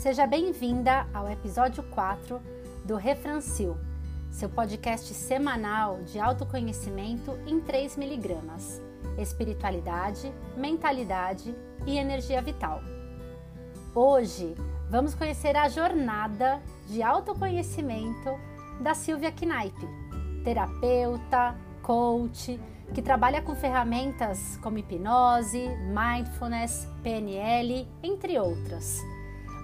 Seja bem-vinda ao episódio 4 do Refrancil, seu podcast semanal de autoconhecimento em 3 miligramas, espiritualidade, mentalidade e energia vital. Hoje vamos conhecer a jornada de autoconhecimento da Silvia Knaip, terapeuta, coach, que trabalha com ferramentas como hipnose, mindfulness, PNL, entre outras.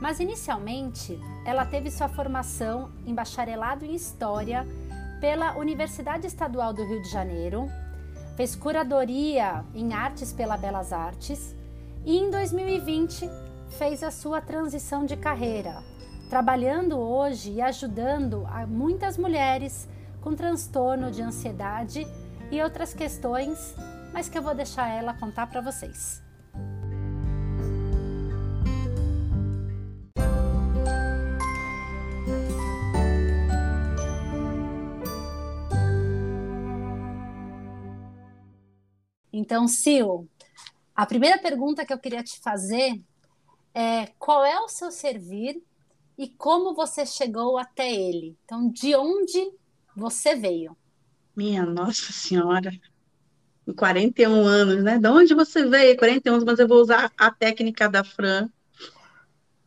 Mas inicialmente, ela teve sua formação em bacharelado em História pela Universidade Estadual do Rio de Janeiro, fez curadoria em Artes pela Belas Artes e em 2020 fez a sua transição de carreira, trabalhando hoje e ajudando a muitas mulheres com transtorno de ansiedade e outras questões, mas que eu vou deixar ela contar para vocês. Então, Sil, a primeira pergunta que eu queria te fazer é qual é o seu servir e como você chegou até ele? Então, de onde você veio? Minha Nossa Senhora, em 41 anos, né? De onde você veio? 41 anos, mas eu vou usar a técnica da Fran,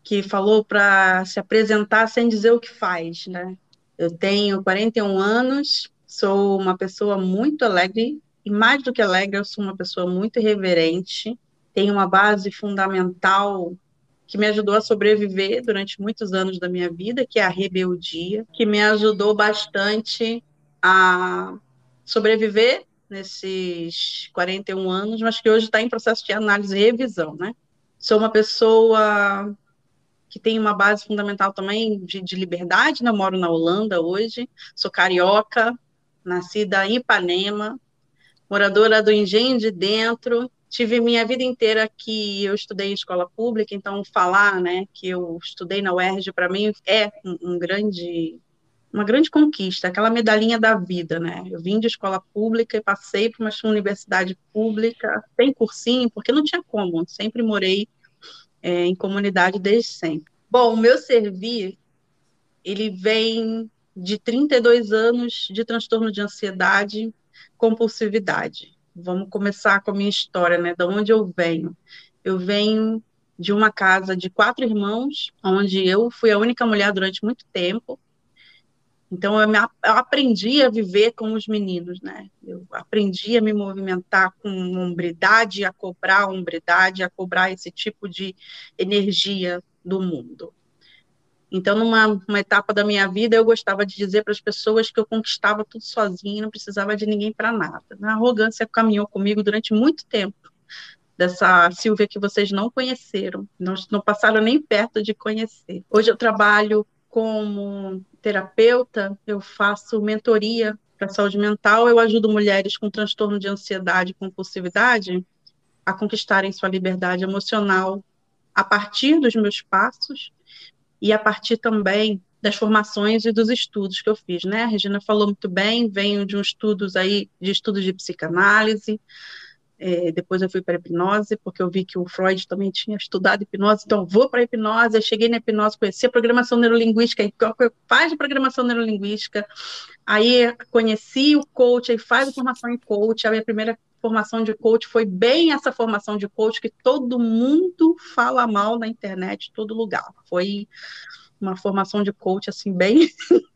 que falou para se apresentar sem dizer o que faz, né? Eu tenho 41 anos, sou uma pessoa muito alegre, e mais do que alegre, eu sou uma pessoa muito irreverente, tenho uma base fundamental que me ajudou a sobreviver durante muitos anos da minha vida, que é a rebeldia, que me ajudou bastante a sobreviver nesses 41 anos, mas que hoje está em processo de análise e revisão, né? Sou uma pessoa que tem uma base fundamental também de, de liberdade, né? moro na Holanda hoje, sou carioca, nascida em Ipanema, moradora do Engenho de Dentro, tive minha vida inteira que eu estudei em escola pública, então falar, né, que eu estudei na UERJ para mim é um, um, grande uma grande conquista, aquela medalhinha da vida, né? Eu vim de escola pública e passei para uma universidade pública, sem cursinho, porque não tinha como, sempre morei é, em comunidade desde sempre. Bom, o meu servir, ele vem de 32 anos de transtorno de ansiedade, compulsividade. Vamos começar com a minha história, né? Da onde eu venho. Eu venho de uma casa de quatro irmãos, onde eu fui a única mulher durante muito tempo. Então, eu, me, eu, aprendi a viver com os meninos, né? Eu aprendi a me movimentar com hombridade, a cobrar hombridade, a cobrar esse tipo de energia do mundo. Então, numa etapa da minha vida, eu gostava de dizer para as pessoas que eu conquistava tudo sozinha, não precisava de ninguém para nada. A arrogância caminhou comigo durante muito tempo, dessa Silvia que vocês não conheceram, não, não passaram nem perto de conhecer. Hoje eu trabalho como terapeuta, eu faço mentoria para saúde mental, eu ajudo mulheres com transtorno de ansiedade e compulsividade a conquistarem sua liberdade emocional a partir dos meus passos e a partir também das formações e dos estudos que eu fiz, né? A Regina falou muito bem, venho de um estudos aí, de estudos de psicanálise, é, depois eu fui para hipnose, porque eu vi que o Freud também tinha estudado hipnose, então vou para hipnose, eu cheguei na hipnose, conheci a programação neurolinguística, aí faz a programação neurolinguística, aí conheci o coach, aí faz a formação em coach, a minha primeira formação de coach foi bem essa formação de coach que todo mundo fala mal na internet, todo lugar. Foi uma formação de coach assim bem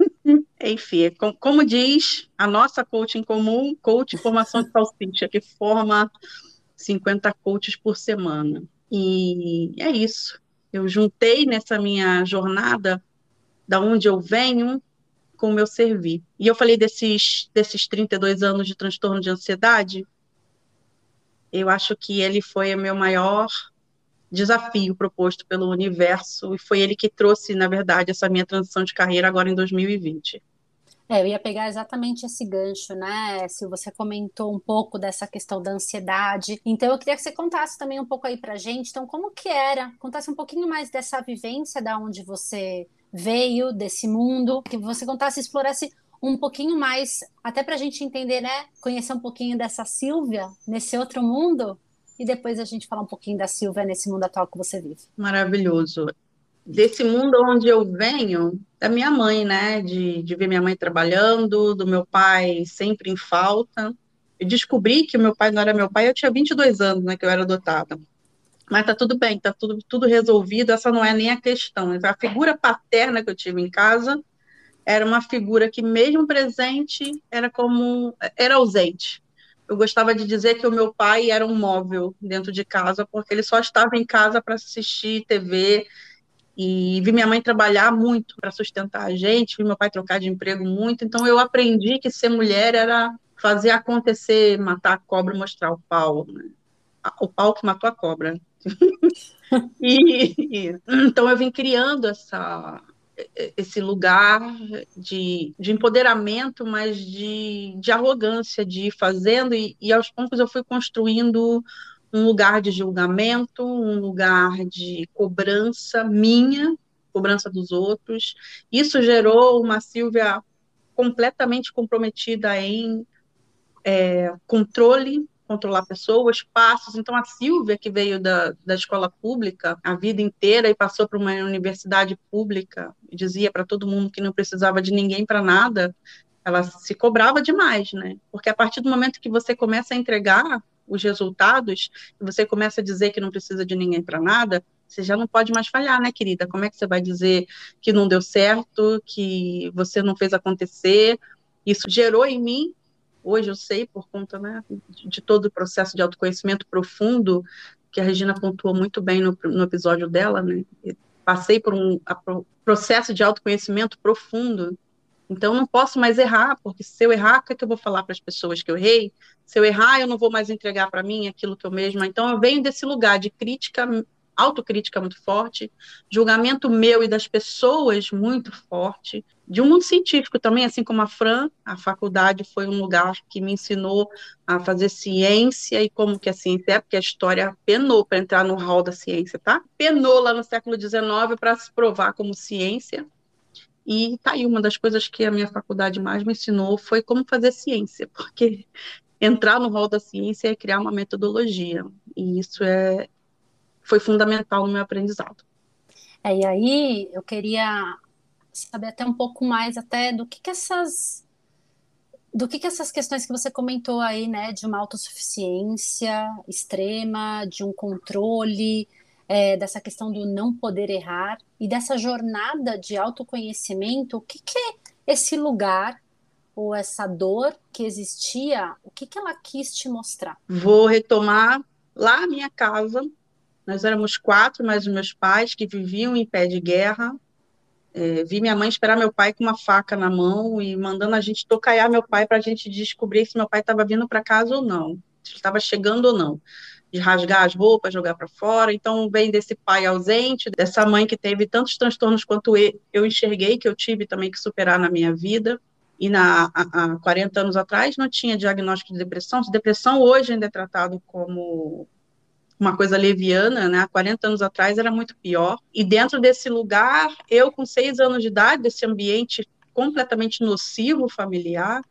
enfim, como diz a nossa coach em comum, coach formação de salsicha, que forma 50 coaches por semana. E é isso. Eu juntei nessa minha jornada da onde eu venho com o meu servir. E eu falei desses desses 32 anos de transtorno de ansiedade, eu acho que ele foi o meu maior desafio proposto pelo universo e foi ele que trouxe, na verdade, essa minha transição de carreira agora em 2020. É, eu ia pegar exatamente esse gancho, né? Se você comentou um pouco dessa questão da ansiedade. Então, eu queria que você contasse também um pouco aí pra gente. Então, como que era? Contasse um pouquinho mais dessa vivência da onde você veio, desse mundo, que você contasse, explorasse um pouquinho mais, até para a gente entender, né? Conhecer um pouquinho dessa Silvia nesse outro mundo e depois a gente falar um pouquinho da Silvia nesse mundo atual que você vive. Maravilhoso. desse mundo onde eu venho, da minha mãe, né? De, de ver minha mãe trabalhando, do meu pai sempre em falta. Eu descobri que meu pai não era meu pai, eu tinha 22 anos, né? Que eu era adotada. Mas tá tudo bem, tá tudo, tudo resolvido, essa não é nem a questão. A figura paterna que eu tive em casa era uma figura que, mesmo presente, era como. era ausente. Eu gostava de dizer que o meu pai era um móvel dentro de casa, porque ele só estava em casa para assistir TV e vi minha mãe trabalhar muito para sustentar a gente, vi meu pai trocar de emprego muito. Então eu aprendi que ser mulher era fazer acontecer, matar a cobra e mostrar o pau. Né? O pau que matou a cobra. e, então eu vim criando essa, esse lugar de, de empoderamento, mas de, de arrogância, de ir fazendo, e, e aos poucos eu fui construindo um lugar de julgamento, um lugar de cobrança minha, cobrança dos outros. Isso gerou uma Silvia completamente comprometida em é, controle, controlar pessoas, passos. Então, a Silvia, que veio da, da escola pública a vida inteira e passou para uma universidade pública, dizia para todo mundo que não precisava de ninguém para nada, ela se cobrava demais, né? Porque a partir do momento que você começa a entregar os resultados, você começa a dizer que não precisa de ninguém para nada, você já não pode mais falhar, né, querida? Como é que você vai dizer que não deu certo, que você não fez acontecer? Isso gerou em mim, hoje eu sei, por conta né, de todo o processo de autoconhecimento profundo, que a Regina pontuou muito bem no, no episódio dela, né? Passei por um a, processo de autoconhecimento profundo então, não posso mais errar, porque se eu errar, o que, é que eu vou falar para as pessoas que eu errei? Se eu errar, eu não vou mais entregar para mim aquilo que eu mesma. Então, eu venho desse lugar de crítica, autocrítica muito forte, julgamento meu e das pessoas muito forte, de um mundo científico também, assim como a Fran, a faculdade foi um lugar que me ensinou a fazer ciência e como que a ciência é, porque a história penou para entrar no hall da ciência, tá? Penou lá no século XIX para se provar como ciência, e tá aí uma das coisas que a minha faculdade mais me ensinou foi como fazer ciência, porque entrar no rol da ciência é criar uma metodologia, e isso é foi fundamental no meu aprendizado. É, e aí eu queria saber até um pouco mais até do que, que essas do que, que essas questões que você comentou aí, né, de uma autossuficiência extrema, de um controle, é, dessa questão do não poder errar e dessa jornada de autoconhecimento, o que, que é esse lugar ou essa dor que existia, o que, que ela quis te mostrar? Vou retomar lá a minha casa. Nós éramos quatro, mais os meus pais, que viviam em pé de guerra. É, vi minha mãe esperar meu pai com uma faca na mão e mandando a gente tocaiar meu pai para a gente descobrir se meu pai estava vindo para casa ou não, se estava chegando ou não de rasgar as roupas, jogar para fora. Então, vem desse pai ausente, dessa mãe que teve tantos transtornos quanto eu enxerguei, que eu tive também que superar na minha vida. E na, há 40 anos atrás não tinha diagnóstico de depressão. Depressão hoje ainda é tratado como uma coisa leviana, né? Há 40 anos atrás era muito pior. E dentro desse lugar, eu com seis anos de idade, desse ambiente completamente nocivo familiar,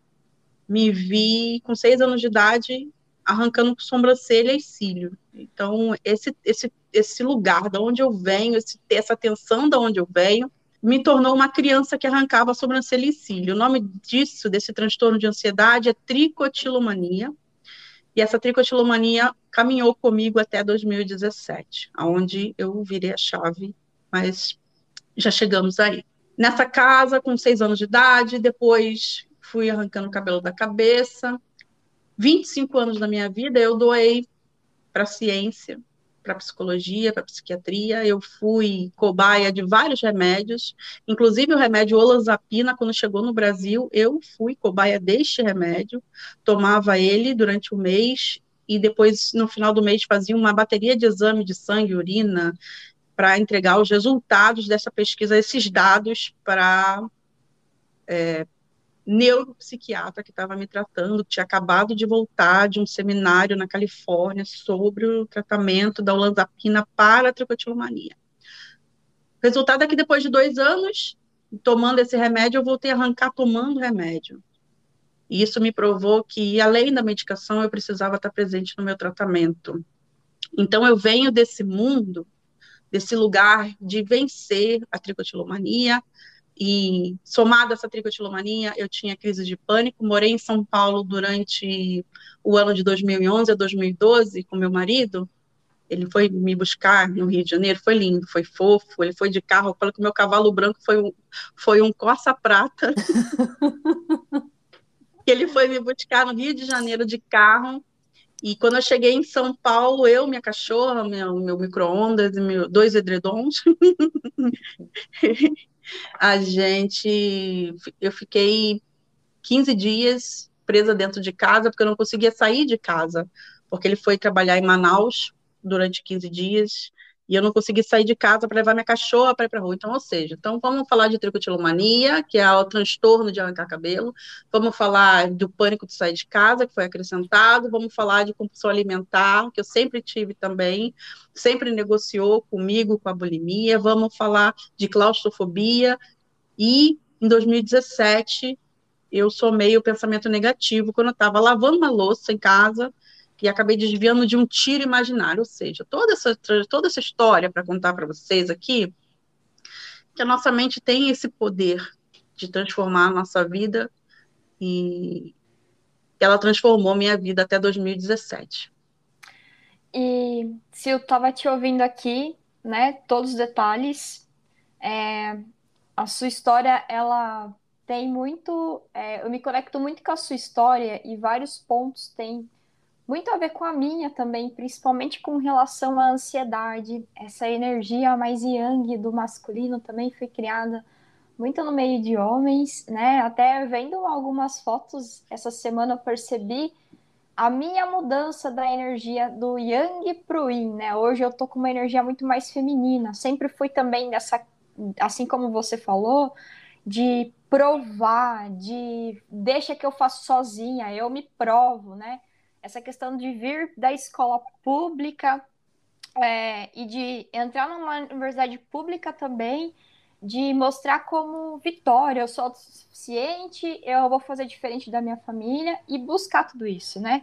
me vi com seis anos de idade arrancando sobrancelha e cílio. Então, esse, esse, esse lugar de onde eu venho, esse, essa tensão de onde eu venho, me tornou uma criança que arrancava sobrancelha e cílio. O nome disso, desse transtorno de ansiedade, é tricotilomania. E essa tricotilomania caminhou comigo até 2017, onde eu virei a chave, mas já chegamos aí. Nessa casa, com seis anos de idade, depois fui arrancando o cabelo da cabeça, 25 anos da minha vida eu doei para a ciência, para psicologia, para psiquiatria. Eu fui cobaia de vários remédios, inclusive o remédio olanzapina, quando chegou no Brasil, eu fui cobaia deste remédio, tomava ele durante o mês e depois, no final do mês, fazia uma bateria de exame de sangue urina para entregar os resultados dessa pesquisa, esses dados para é, neuropsiquiatra que estava me tratando, que tinha acabado de voltar de um seminário na Califórnia sobre o tratamento da olanzapina para a tricotilomania. Resultado é que depois de dois anos tomando esse remédio, eu voltei a arrancar tomando remédio. E isso me provou que, além da medicação, eu precisava estar presente no meu tratamento. Então, eu venho desse mundo desse lugar de vencer a tricotilomania. E somado a essa tricotilomania, eu tinha crise de pânico. Morei em São Paulo durante o ano de 2011 a 2012 com meu marido. Ele foi me buscar no Rio de Janeiro, foi lindo, foi fofo. Ele foi de carro, eu falo que meu cavalo branco foi um, foi um Corsa Prata. ele foi me buscar no Rio de Janeiro de carro e quando eu cheguei em São Paulo, eu, minha cachorra, meu, meu micro-ondas, dois edredons, a gente. Eu fiquei 15 dias presa dentro de casa, porque eu não conseguia sair de casa, porque ele foi trabalhar em Manaus durante 15 dias e eu não consegui sair de casa para levar minha cachorra para ir para rua. Então, ou seja, então vamos falar de tricotilomania, que é o transtorno de arrancar cabelo, vamos falar do pânico de sair de casa, que foi acrescentado, vamos falar de compulsão alimentar, que eu sempre tive também, sempre negociou comigo com a bulimia, vamos falar de claustrofobia, e em 2017 eu somei o pensamento negativo quando eu estava lavando uma louça em casa, e acabei desviando de um tiro imaginário. Ou seja, toda essa, toda essa história para contar para vocês aqui, que a nossa mente tem esse poder de transformar a nossa vida e ela transformou minha vida até 2017. E se eu estava te ouvindo aqui, né, todos os detalhes, é, a sua história, ela tem muito, é, eu me conecto muito com a sua história e vários pontos têm muito a ver com a minha também, principalmente com relação à ansiedade. Essa energia mais yang do masculino também foi criada muito no meio de homens, né? Até vendo algumas fotos essa semana eu percebi a minha mudança da energia do yang pro yin, né? Hoje eu tô com uma energia muito mais feminina. Sempre fui também dessa, assim como você falou, de provar, de deixa que eu faço sozinha, eu me provo, né? Essa questão de vir da escola pública é, e de entrar numa universidade pública também, de mostrar como vitória, eu sou suficiente, eu vou fazer diferente da minha família e buscar tudo isso, né?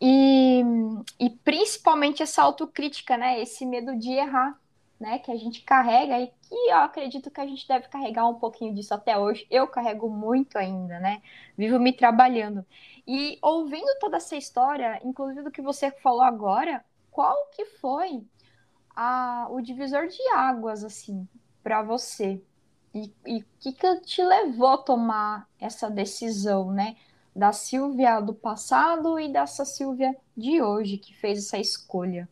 E, e principalmente essa autocrítica, né? Esse medo de errar, né? Que a gente carrega e que eu acredito que a gente deve carregar um pouquinho disso até hoje. Eu carrego muito ainda, né? Vivo me trabalhando. E ouvindo toda essa história, inclusive do que você falou agora, qual que foi a, o divisor de águas, assim, para você? E o que, que te levou a tomar essa decisão, né? Da Silvia do passado e dessa Silvia de hoje, que fez essa escolha?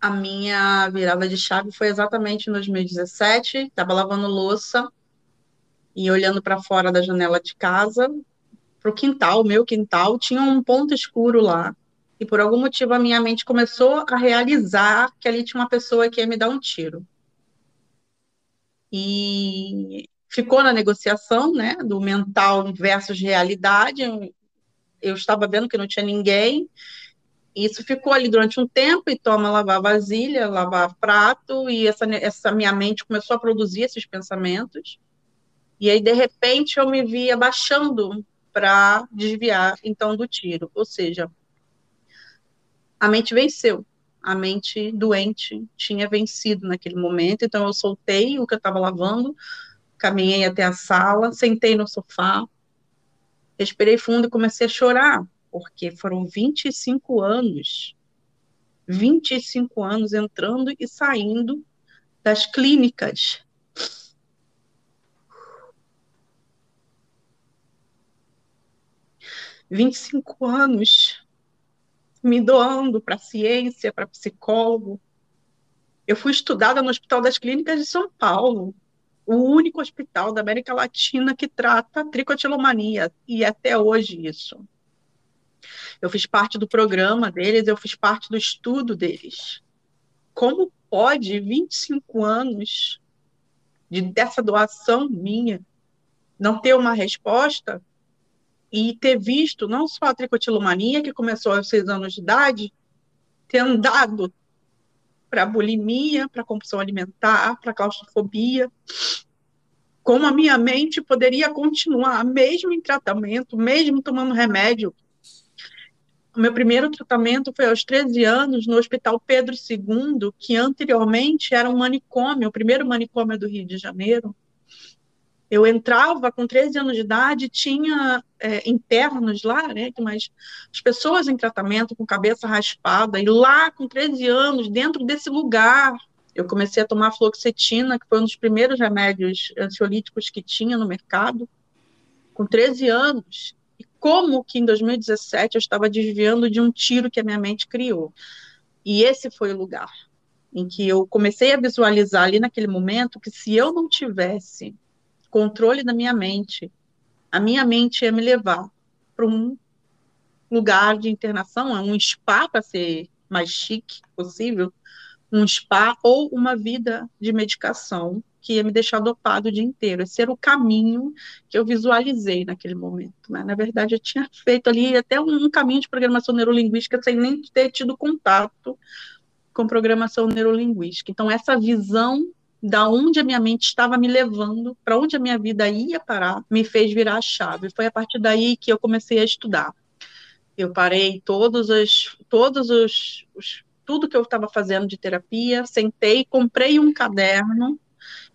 A minha virada de chave foi exatamente em 2017. Estava lavando louça e olhando para fora da janela de casa, para o quintal, meu quintal, tinha um ponto escuro lá. E por algum motivo a minha mente começou a realizar que ali tinha uma pessoa que ia me dar um tiro. E ficou na negociação, né, do mental versus realidade. Eu estava vendo que não tinha ninguém. Isso ficou ali durante um tempo e toma lavar vasilha, lavar prato e essa, essa minha mente começou a produzir esses pensamentos. E aí, de repente, eu me vi abaixando para desviar, então, do tiro. Ou seja, a mente venceu. A mente doente tinha vencido naquele momento. Então, eu soltei o que eu estava lavando, caminhei até a sala, sentei no sofá, respirei fundo e comecei a chorar, porque foram 25 anos 25 anos entrando e saindo das clínicas 25 anos me doando para ciência, para psicólogo. Eu fui estudada no Hospital das Clínicas de São Paulo, o único hospital da América Latina que trata tricotilomania, e até hoje isso. Eu fiz parte do programa deles, eu fiz parte do estudo deles. Como pode 25 anos de, dessa doação minha não ter uma resposta e ter visto não só a tricotilomania, que começou aos seis anos de idade, ter andado para bulimia, para compulsão alimentar, para claustrofobia, como a minha mente poderia continuar, mesmo em tratamento, mesmo tomando remédio, O meu primeiro tratamento foi aos 13 anos no Hospital Pedro II, que anteriormente era um manicômio, o primeiro manicômio do Rio de Janeiro. Eu entrava com 13 anos de idade, tinha é, internos lá, né, mas as pessoas em tratamento com cabeça raspada, e lá com 13 anos, dentro desse lugar, eu comecei a tomar fluoxetina, que foi um dos primeiros remédios ansiolíticos que tinha no mercado, com 13 anos. E como que em 2017 eu estava desviando de um tiro que a minha mente criou. E esse foi o lugar em que eu comecei a visualizar ali naquele momento que se eu não tivesse controle da minha mente. A minha mente ia me levar para um lugar de internação, um spa para ser mais chique possível, um spa ou uma vida de medicação que ia me deixar dopado o dia inteiro. Esse era o caminho que eu visualizei naquele momento. Né? Na verdade, eu tinha feito ali até um, um caminho de programação neurolinguística sem nem ter tido contato com programação neurolinguística. Então, essa visão da onde a minha mente estava me levando, para onde a minha vida ia parar, me fez virar a chave. Foi a partir daí que eu comecei a estudar. Eu parei todos os, todos os, os tudo que eu estava fazendo de terapia, sentei, comprei um caderno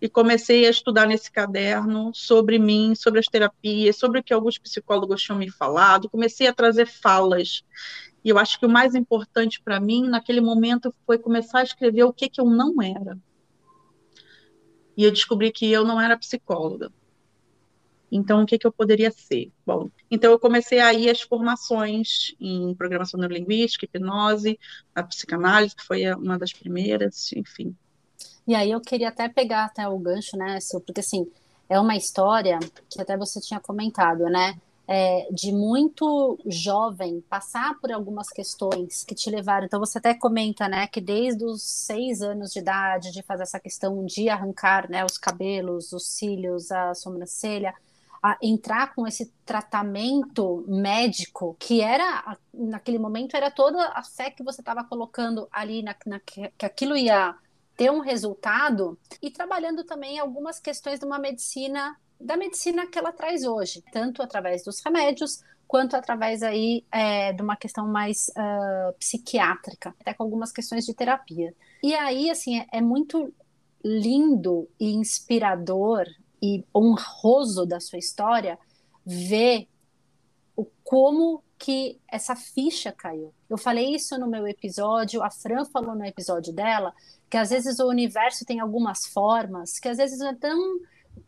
e comecei a estudar nesse caderno sobre mim, sobre as terapias, sobre o que alguns psicólogos tinham me falado. Comecei a trazer falas. E eu acho que o mais importante para mim naquele momento foi começar a escrever o que que eu não era e eu descobri que eu não era psicóloga. Então, o que, que eu poderia ser? Bom, então eu comecei aí as formações em programação neurolinguística, hipnose, a psicanálise, que foi uma das primeiras, enfim. E aí eu queria até pegar até o gancho, né, Sil, porque assim, é uma história que até você tinha comentado, né? É, de muito jovem passar por algumas questões que te levaram. Então, você até comenta, né, que desde os seis anos de idade, de fazer essa questão de arrancar, né, os cabelos, os cílios, a sobrancelha, a entrar com esse tratamento médico, que era, naquele momento, era toda a fé que você estava colocando ali, na, na, que aquilo ia ter um resultado, e trabalhando também algumas questões de uma medicina da medicina que ela traz hoje, tanto através dos remédios quanto através aí é, de uma questão mais uh, psiquiátrica, até com algumas questões de terapia. E aí, assim, é, é muito lindo e inspirador e honroso da sua história ver o como que essa ficha caiu. Eu falei isso no meu episódio, a Fran falou no episódio dela, que às vezes o universo tem algumas formas que às vezes é tão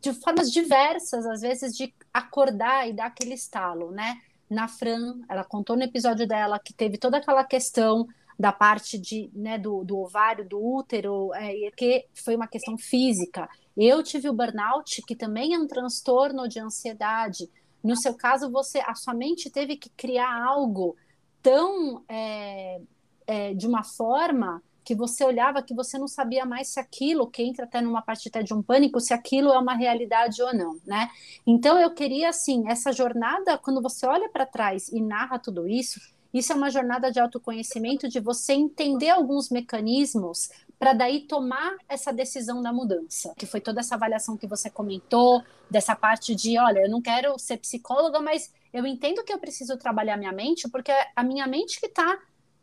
de formas diversas, às vezes, de acordar e dar aquele estalo, né? Na Fran, ela contou no episódio dela que teve toda aquela questão da parte de, né, do, do ovário, do útero, é, que foi uma questão física. Eu tive o burnout, que também é um transtorno de ansiedade. No seu caso, você, a sua mente teve que criar algo tão é, é, de uma forma que você olhava que você não sabia mais se aquilo, que entra até numa parte até de um pânico, se aquilo é uma realidade ou não, né? Então eu queria assim, essa jornada, quando você olha para trás e narra tudo isso, isso é uma jornada de autoconhecimento, de você entender alguns mecanismos para daí tomar essa decisão da mudança, que foi toda essa avaliação que você comentou, dessa parte de, olha, eu não quero ser psicóloga, mas eu entendo que eu preciso trabalhar minha mente, porque é a minha mente que está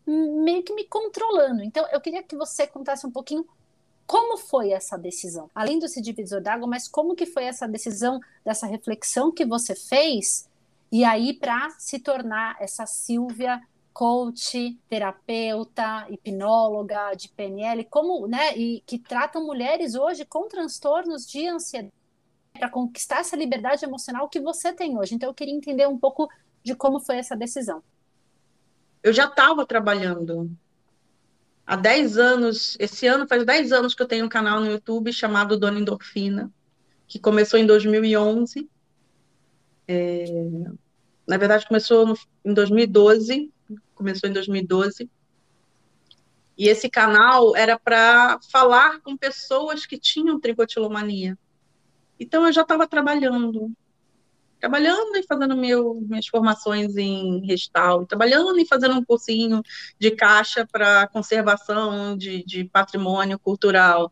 meio que me controlando. Então, eu queria que você contasse um pouquinho como foi essa decisão, além desse divisor d'água, mas como que foi essa decisão, dessa reflexão que você fez, e aí para se tornar essa Silvia coach, terapeuta, hipnóloga de PNL, como, né, e que tratam mulheres hoje com transtornos de ansiedade para conquistar essa liberdade emocional que você tem hoje. Então eu queria entender um pouco de como foi essa decisão eu já estava trabalhando. Há 10 anos, esse ano faz 10 anos que eu tenho um canal no YouTube chamado Dona Endorfina, que começou em 2011. É, na verdade, começou no, em 2012, começou em 2012. E esse canal era para falar com pessoas que tinham tricotilomania. Então, eu já estava trabalhando trabalhando e fazendo meu, minhas formações em restauro, trabalhando e fazendo um cursinho de caixa para conservação de, de patrimônio cultural,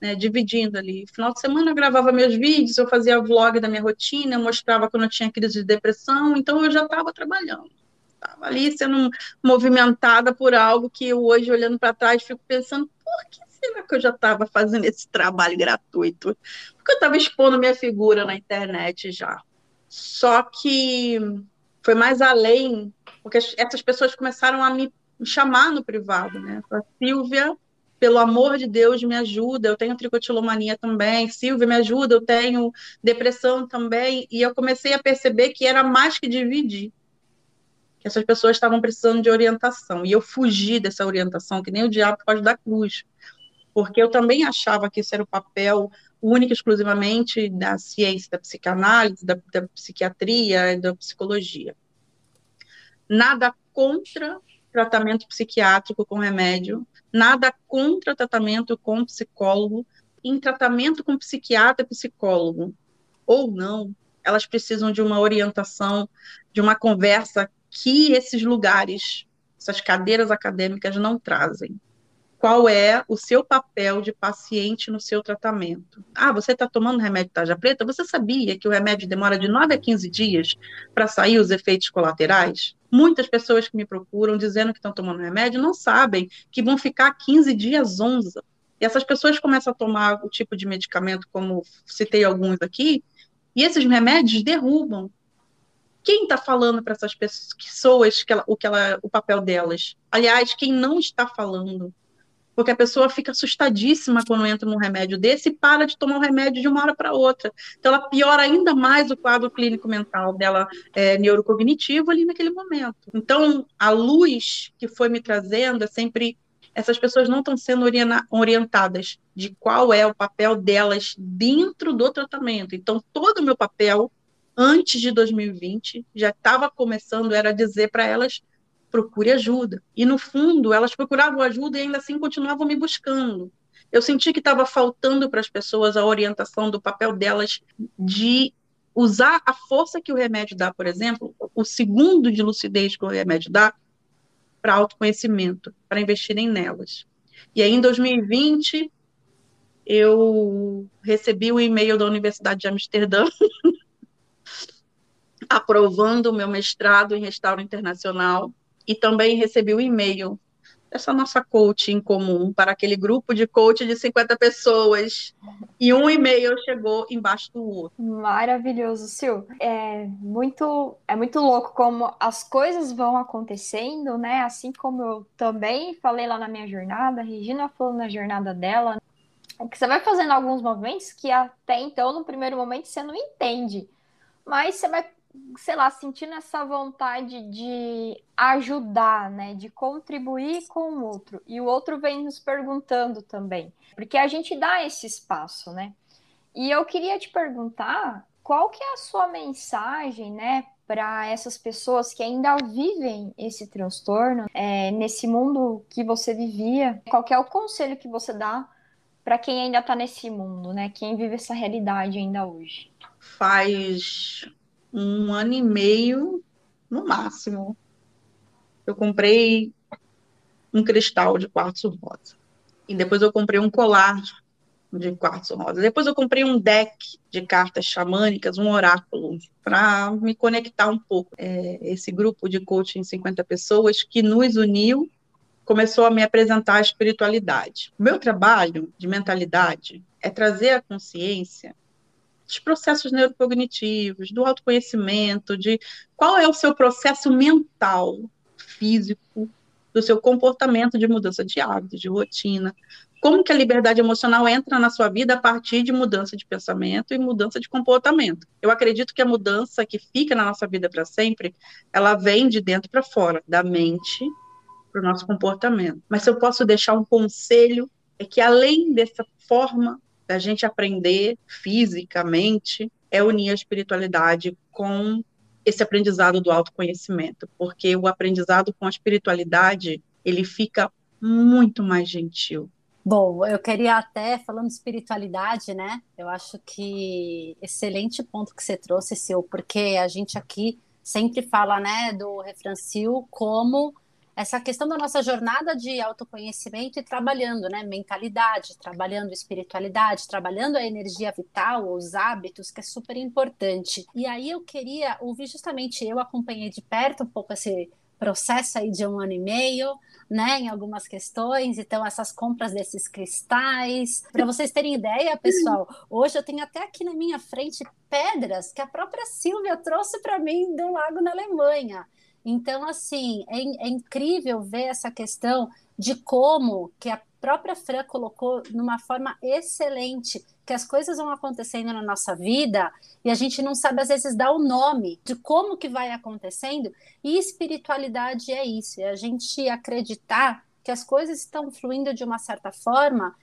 né, dividindo ali. Final de semana eu gravava meus vídeos, eu fazia vlog da minha rotina, mostrava quando eu tinha crise de depressão, então eu já estava trabalhando. estava ali sendo movimentada por algo que eu hoje, olhando para trás, fico pensando, por que será que eu já estava fazendo esse trabalho gratuito? Porque eu estava expondo minha figura na internet já. Só que foi mais além, porque essas pessoas começaram a me chamar no privado, né? Silvia, pelo amor de Deus, me ajuda. Eu tenho tricotilomania também. Silvia, me ajuda. Eu tenho depressão também. E eu comecei a perceber que era mais que dividir. Que essas pessoas estavam precisando de orientação. E eu fugi dessa orientação, que nem o diabo pode dar cruz. Porque eu também achava que esse era o papel único exclusivamente da ciência da psicanálise, da, da psiquiatria e da psicologia. Nada contra tratamento psiquiátrico com remédio, nada contra tratamento com psicólogo. Em tratamento com psiquiatra e psicólogo, ou não, elas precisam de uma orientação, de uma conversa que esses lugares, essas cadeiras acadêmicas não trazem qual é o seu papel de paciente no seu tratamento. Ah, você está tomando remédio tarja preta? Você sabia que o remédio demora de 9 a 15 dias para sair os efeitos colaterais? Muitas pessoas que me procuram dizendo que estão tomando remédio não sabem que vão ficar 15 dias 11. E essas pessoas começam a tomar o tipo de medicamento, como citei alguns aqui, e esses remédios derrubam. Quem está falando para essas pessoas que ela, o, que ela, o papel delas? Aliás, quem não está falando porque a pessoa fica assustadíssima quando entra num remédio desse e para de tomar o remédio de uma hora para outra. Então, ela piora ainda mais o quadro clínico mental dela, é, neurocognitivo, ali naquele momento. Então, a luz que foi me trazendo é sempre. Essas pessoas não estão sendo orientadas de qual é o papel delas dentro do tratamento. Então, todo o meu papel, antes de 2020, já estava começando, era dizer para elas procure ajuda. E no fundo, elas procuravam ajuda e ainda assim continuavam me buscando. Eu senti que estava faltando para as pessoas a orientação do papel delas de usar a força que o remédio dá, por exemplo, o segundo de lucidez que o remédio dá para autoconhecimento, para investirem nelas. E aí, em 2020, eu recebi o um e-mail da Universidade de Amsterdã aprovando o meu mestrado em restauro internacional e também recebi o um e-mail dessa nossa coach em comum para aquele grupo de coach de 50 pessoas. E um e-mail chegou embaixo do outro. Maravilhoso, Sil. É muito, é muito louco como as coisas vão acontecendo, né? Assim como eu também falei lá na minha jornada, Regina falou na jornada dela, é que você vai fazendo alguns movimentos que até então, no primeiro momento, você não entende. Mas você vai sei lá, sentindo essa vontade de ajudar, né, de contribuir com o outro. E o outro vem nos perguntando também, porque a gente dá esse espaço, né? E eu queria te perguntar, qual que é a sua mensagem, né, para essas pessoas que ainda vivem esse transtorno, é, nesse mundo que você vivia? Qual é o conselho que você dá para quem ainda está nesse mundo, né? Quem vive essa realidade ainda hoje? Faz um ano e meio, no máximo. Eu comprei um cristal de quartzo rosa. E depois eu comprei um colar de quartzo rosa. Depois eu comprei um deck de cartas xamânicas, um oráculo, para me conectar um pouco. É, esse grupo de coaching 50 pessoas que nos uniu começou a me apresentar a espiritualidade. Meu trabalho de mentalidade é trazer a consciência dos processos neurocognitivos, do autoconhecimento, de qual é o seu processo mental, físico, do seu comportamento de mudança de hábito, de rotina. Como que a liberdade emocional entra na sua vida a partir de mudança de pensamento e mudança de comportamento? Eu acredito que a mudança que fica na nossa vida para sempre, ela vem de dentro para fora, da mente para o nosso comportamento. Mas se eu posso deixar um conselho, é que além dessa forma da gente aprender fisicamente é unir a espiritualidade com esse aprendizado do autoconhecimento, porque o aprendizado com a espiritualidade, ele fica muito mais gentil. Bom, eu queria até, falando de espiritualidade, né? Eu acho que excelente ponto que você trouxe, seu, porque a gente aqui sempre fala, né, do refrancil como essa questão da nossa jornada de autoconhecimento e trabalhando, né, mentalidade, trabalhando espiritualidade, trabalhando a energia vital, os hábitos, que é super importante. E aí eu queria ouvir justamente, eu acompanhei de perto um pouco esse processo aí de um ano e meio, né, em algumas questões, então essas compras desses cristais. Para vocês terem ideia, pessoal, hoje eu tenho até aqui na minha frente pedras que a própria Silvia trouxe para mim do lago na Alemanha. Então, assim, é, é incrível ver essa questão de como que a própria Fran colocou numa forma excelente que as coisas vão acontecendo na nossa vida e a gente não sabe às vezes dar o nome de como que vai acontecendo. E espiritualidade é isso, é a gente acreditar que as coisas estão fluindo de uma certa forma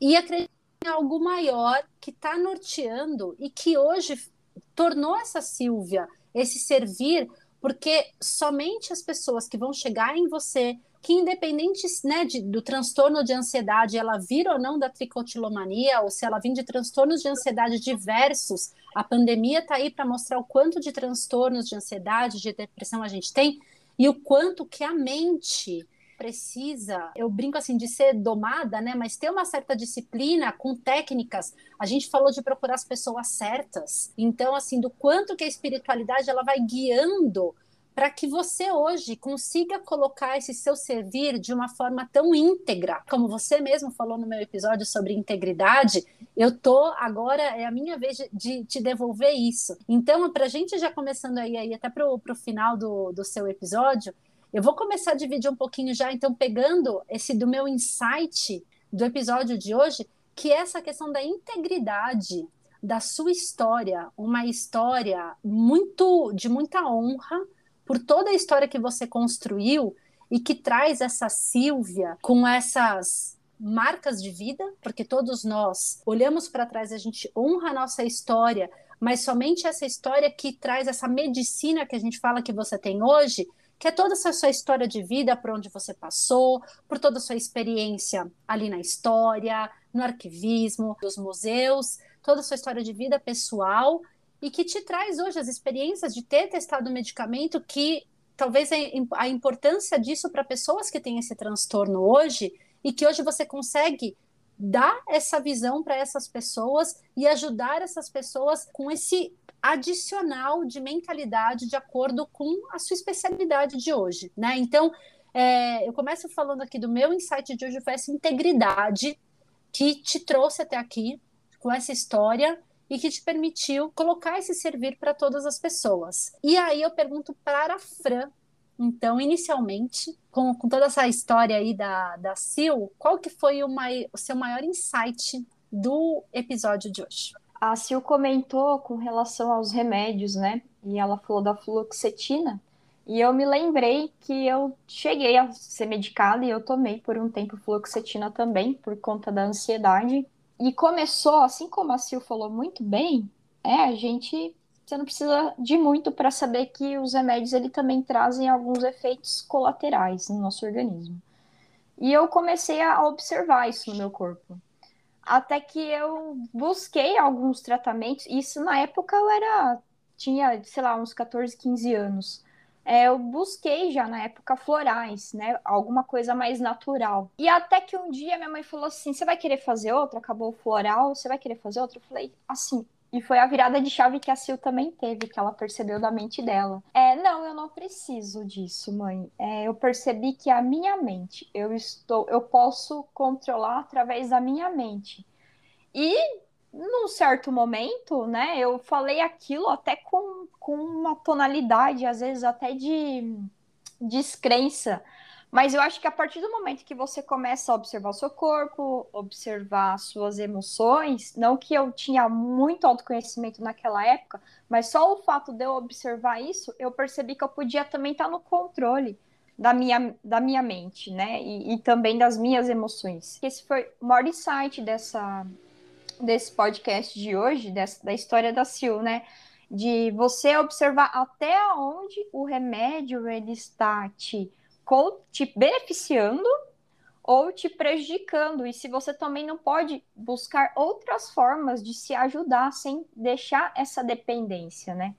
e acreditar em algo maior que está norteando e que hoje tornou essa Silvia esse servir porque somente as pessoas que vão chegar em você que independente né, de, do transtorno de ansiedade, ela vir ou não da tricotilomania, ou se ela vir de transtornos de ansiedade diversos, a pandemia está aí para mostrar o quanto de transtornos de ansiedade, de depressão a gente tem, e o quanto que a mente precisa, eu brinco assim, de ser domada, né? Mas ter uma certa disciplina com técnicas. A gente falou de procurar as pessoas certas. Então, assim, do quanto que a espiritualidade ela vai guiando para que você hoje consiga colocar esse seu servir de uma forma tão íntegra, como você mesmo falou no meu episódio sobre integridade, eu tô agora é a minha vez de, de te devolver isso. Então, para a gente já começando aí, aí até para o final do, do seu episódio, eu vou começar a dividir um pouquinho já, então pegando esse do meu insight do episódio de hoje, que é essa questão da integridade da sua história, uma história muito de muita honra por toda a história que você construiu e que traz essa Silvia com essas marcas de vida, porque todos nós olhamos para trás, a gente honra a nossa história, mas somente essa história que traz essa medicina que a gente fala que você tem hoje, que é toda essa sua história de vida, por onde você passou, por toda a sua experiência ali na história, no arquivismo, dos museus, toda a sua história de vida pessoal e que te traz hoje as experiências de ter testado o medicamento que talvez a importância disso para pessoas que têm esse transtorno hoje e que hoje você consegue dar essa visão para essas pessoas e ajudar essas pessoas com esse adicional de mentalidade de acordo com a sua especialidade de hoje, né? Então, é, eu começo falando aqui do meu insight de hoje foi essa integridade que te trouxe até aqui com essa história e que te permitiu colocar esse servir para todas as pessoas. E aí eu pergunto para a Fran, então, inicialmente, com, com toda essa história aí da, da Sil, qual que foi o, mai, o seu maior insight do episódio de hoje? A Sil comentou com relação aos remédios, né? E ela falou da fluoxetina. E eu me lembrei que eu cheguei a ser medicada e eu tomei por um tempo fluoxetina também, por conta da ansiedade. E começou, assim como a Sil falou muito bem, é, a gente você não precisa de muito para saber que os remédios ele também trazem alguns efeitos colaterais no nosso organismo. E eu comecei a observar isso no meu corpo. Até que eu busquei alguns tratamentos, isso na época eu era tinha, sei lá, uns 14, 15 anos é, eu busquei já na época florais, né? Alguma coisa mais natural. E até que um dia minha mãe falou assim: você vai querer fazer outra? Acabou o floral, você vai querer fazer outra? Eu falei, assim. E foi a virada de chave que a Sil também teve, que ela percebeu da mente dela. É, não, eu não preciso disso, mãe. É, eu percebi que a minha mente, eu estou, eu posso controlar através da minha mente. E num certo momento, né, eu falei aquilo até com, com uma tonalidade, às vezes até de descrença. Mas eu acho que a partir do momento que você começa a observar o seu corpo, observar suas emoções, não que eu tinha muito autoconhecimento naquela época, mas só o fato de eu observar isso, eu percebi que eu podia também estar no controle da minha, da minha mente, né? E, e também das minhas emoções. Esse foi o maior insight dessa, desse podcast de hoje, dessa, da história da Sil, né? De você observar até onde o remédio ele está te, te beneficiando ou te prejudicando. E se você também não pode buscar outras formas de se ajudar sem deixar essa dependência, né?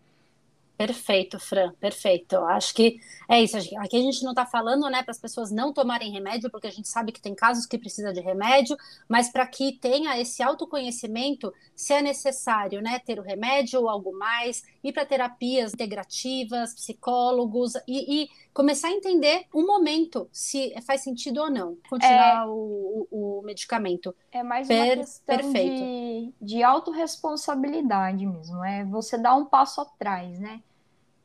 Perfeito, Fran, perfeito. Acho que é isso. Aqui a gente não está falando, né, para as pessoas não tomarem remédio, porque a gente sabe que tem casos que precisa de remédio, mas para que tenha esse autoconhecimento, se é necessário, né, ter o remédio ou algo mais, ir para terapias integrativas, psicólogos e, e, começar a entender um momento se faz sentido ou não continuar é, o, o, medicamento. É mais per, uma questão perfeito. de, de autorresponsabilidade mesmo, é você dar um passo atrás, né?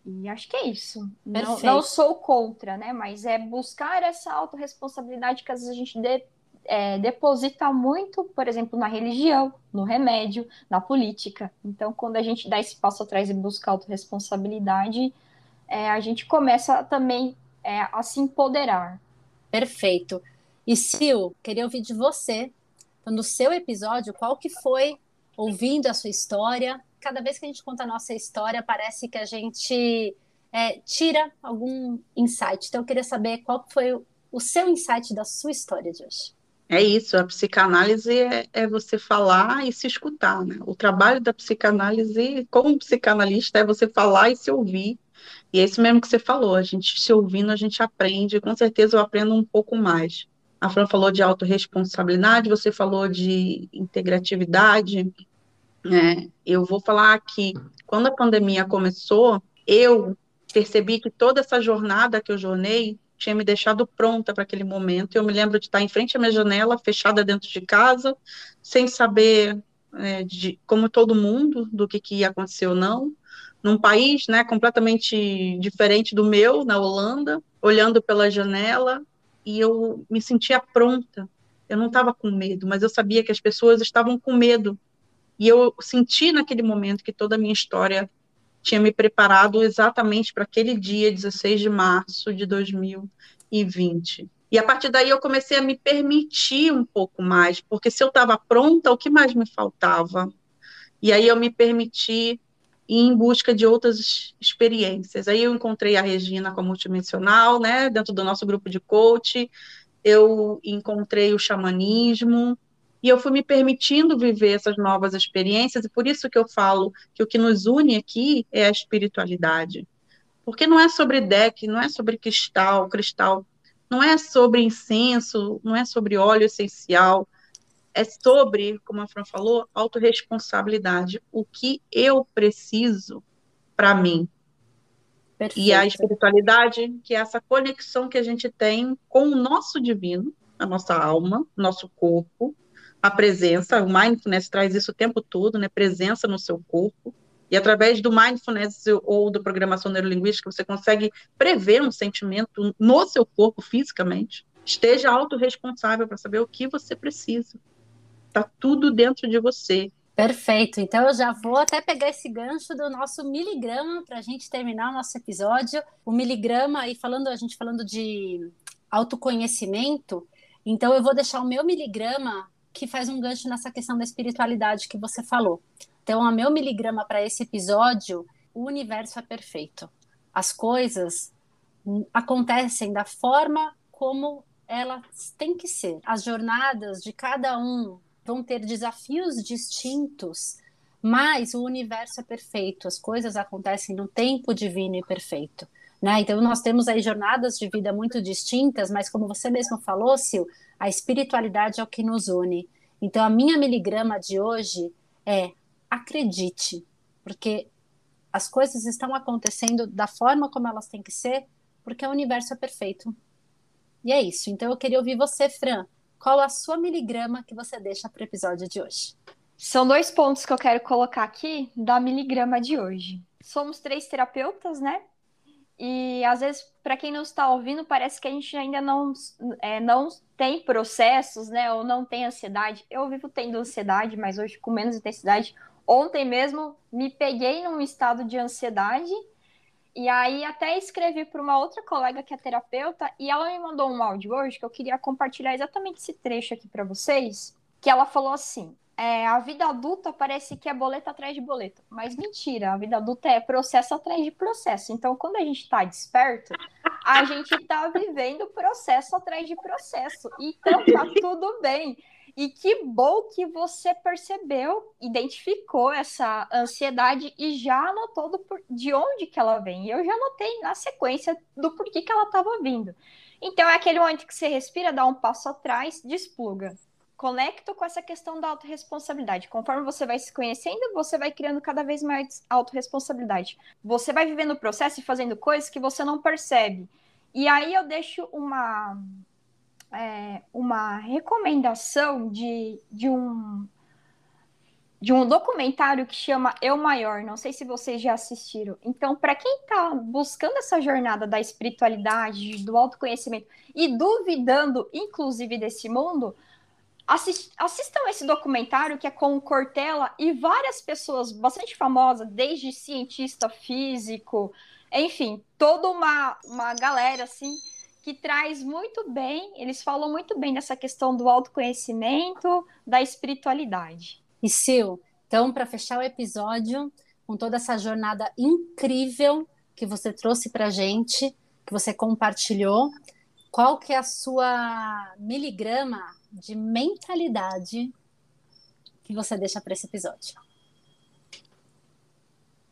E acho que é isso. Não, não, sou contra, né? Mas é buscar essa autorresponsabilidade que às vezes a gente de, é, deposita muito, por exemplo, na religião, no remédio, na política. Então, quando a gente dá esse passo atrás e busca autorresponsabilidade, é, a gente começa também é, a se empoderar. Perfeito. E Sil, queria ouvir de você, no seu episódio, qual que foi, ouvindo a sua história, cada vez que a gente conta a nossa história, parece que a gente é, tira algum insight. Então, eu queria saber qual foi o, o seu insight da sua história de hoje. É isso, a psicanálise é, é, você falar e se escutar, né? O trabalho da psicanálise, como psicanalista, é você falar e se ouvir. E é isso mesmo que você falou, a gente se ouvindo, a gente aprende, com certeza eu aprendo um pouco mais. A Fran falou de autorresponsabilidade, você falou de integratividade, é, eu vou falar que quando a pandemia começou, eu percebi que toda essa jornada que eu jornei tinha me deixado pronta para aquele momento. Eu me lembro de estar em frente à minha janela, fechada dentro de casa, sem saber, é, de, como todo mundo, do que, que ia acontecer ou não, num país né, completamente diferente do meu, na Holanda, olhando pela janela, e eu me sentia pronta. Eu não estava com medo, mas eu sabia que as pessoas estavam com medo e eu senti naquele momento que toda a minha história tinha me preparado exatamente para aquele dia, 16 de março de 2020. E a partir daí eu comecei a me permitir um pouco mais, porque se eu estava pronta, o que mais me faltava? E aí eu me permiti ir em busca de outras experiências. Aí eu encontrei a Regina como multidimensional, né, dentro do nosso grupo de coach. Eu encontrei o xamanismo, e eu fui me permitindo viver essas novas experiências, e por isso que eu falo que o que nos une aqui é a espiritualidade. Porque não é sobre deck, não é sobre cristal, cristal, não é sobre incenso, não é sobre óleo essencial, é sobre, como a Fran falou, autorresponsabilidade. O que eu preciso para mim. Perfeito. E a espiritualidade, que é essa conexão que a gente tem com o nosso divino, a nossa alma, nosso corpo, a presença, o mindfulness traz isso o tempo todo, né? Presença no seu corpo. E através do mindfulness ou da programação neurolinguística, você consegue prever um sentimento no seu corpo fisicamente. Esteja autorresponsável para saber o que você precisa. Está tudo dentro de você. Perfeito. Então eu já vou até pegar esse gancho do nosso miligrama para a gente terminar o nosso episódio. O miligrama, e falando, a gente falando de autoconhecimento, então eu vou deixar o meu miligrama que faz um gancho nessa questão da espiritualidade que você falou. Então, a meu miligrama para esse episódio, o universo é perfeito. As coisas acontecem da forma como elas têm que ser. As jornadas de cada um vão ter desafios distintos, mas o universo é perfeito. As coisas acontecem no tempo divino e perfeito. Né? Então, nós temos aí jornadas de vida muito distintas, mas como você mesmo falou, Sil, a espiritualidade é o que nos une. Então, a minha miligrama de hoje é acredite, porque as coisas estão acontecendo da forma como elas têm que ser, porque o universo é perfeito. E é isso. Então, eu queria ouvir você, Fran. Qual a sua miligrama que você deixa para o episódio de hoje? São dois pontos que eu quero colocar aqui da miligrama de hoje. Somos três terapeutas, né? E às vezes, para quem não está ouvindo, parece que a gente ainda não, é, não tem processos, né? Ou não tem ansiedade. Eu vivo tendo ansiedade, mas hoje com menos intensidade. Ontem mesmo me peguei num estado de ansiedade. E aí até escrevi para uma outra colega que é terapeuta e ela me mandou um áudio hoje que eu queria compartilhar exatamente esse trecho aqui para vocês, que ela falou assim: é, a vida adulta parece que é boleto atrás de boleto. Mas mentira, a vida adulta é processo atrás de processo. Então, quando a gente está desperto, a gente está vivendo processo atrás de processo. Então, tá tudo bem. E que bom que você percebeu, identificou essa ansiedade e já anotou do, de onde que ela vem. E eu já anotei na sequência do porquê que ela estava vindo. Então, é aquele momento que você respira, dá um passo atrás, despluga conecto com essa questão da autorresponsabilidade. Conforme você vai se conhecendo, você vai criando cada vez mais autorresponsabilidade. Você vai vivendo o processo e fazendo coisas que você não percebe. E aí eu deixo uma, é, uma recomendação de, de um de um documentário que chama Eu Maior. Não sei se vocês já assistiram. Então, para quem está buscando essa jornada da espiritualidade, do autoconhecimento e duvidando, inclusive, desse mundo, assist, assistam esse documentário que é com o Cortella e várias pessoas bastante famosas, desde cientista físico, enfim, toda uma, uma galera assim que traz muito bem, eles falam muito bem dessa questão do autoconhecimento, da espiritualidade. E Sil, então, para fechar o episódio, com toda essa jornada incrível que você trouxe para gente, que você compartilhou, qual que é a sua miligrama de mentalidade que você deixa para esse episódio?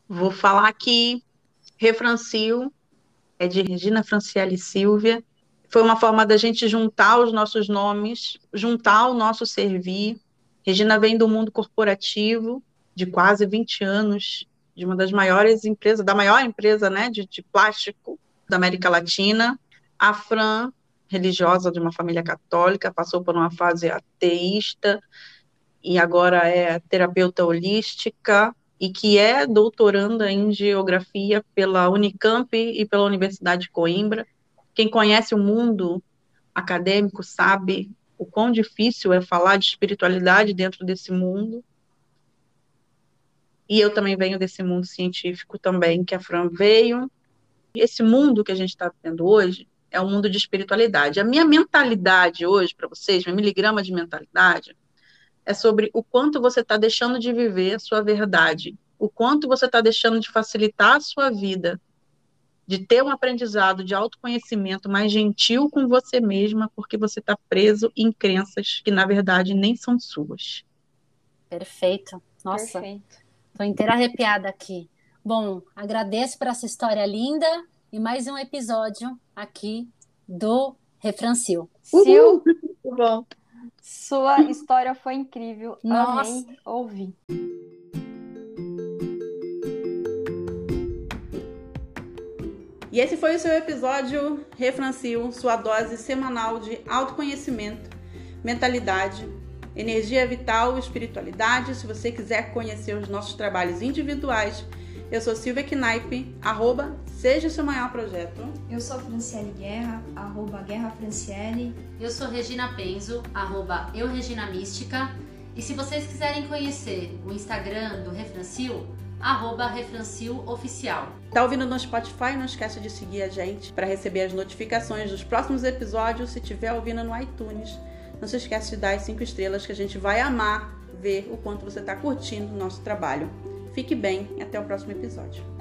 Vou falar aqui, Refrancio, é de Regina Franciele Silvia. Foi uma forma da gente juntar os nossos nomes, juntar o nosso servir, Regina vem do mundo corporativo, de quase 20 anos, de uma das maiores empresas, da maior empresa né, de, de plástico da América Latina. A Fran, religiosa de uma família católica, passou por uma fase ateísta e agora é terapeuta holística e que é doutoranda em geografia pela Unicamp e pela Universidade de Coimbra. Quem conhece o mundo acadêmico sabe o quão difícil é falar de espiritualidade dentro desse mundo. E eu também venho desse mundo científico também, que a Fran veio. Esse mundo que a gente está vendo hoje é um mundo de espiritualidade. A minha mentalidade hoje, para vocês, meu miligrama de mentalidade, é sobre o quanto você está deixando de viver a sua verdade, o quanto você está deixando de facilitar a sua vida, de ter um aprendizado de autoconhecimento mais gentil com você mesma, porque você está preso em crenças que, na verdade, nem são suas. Perfeito. Nossa, estou inteira arrepiada aqui. Bom, agradeço por essa história linda e mais um episódio aqui do Refrancil. Sil, bom. sua história foi incrível. Nossa. Amei ouvir. E esse foi o seu episódio Refrancio, sua dose semanal de autoconhecimento, mentalidade, energia vital e espiritualidade. Se você quiser conhecer os nossos trabalhos individuais, eu sou Silvia Knaipe, arroba Seja o seu maior projeto. Eu sou Franciele Guerra, arroba Guerra Franciele. Eu sou Regina Penzo, arroba Eu Regina Mística. E se vocês quiserem conhecer o Instagram do Refrancil, arroba Refrancil Oficial. Tá ouvindo no Spotify? Não esquece de seguir a gente para receber as notificações dos próximos episódios. Se tiver ouvindo no iTunes, não se esquece de dar as cinco estrelas que a gente vai amar ver o quanto você está curtindo o nosso trabalho. Fique bem até o próximo episódio.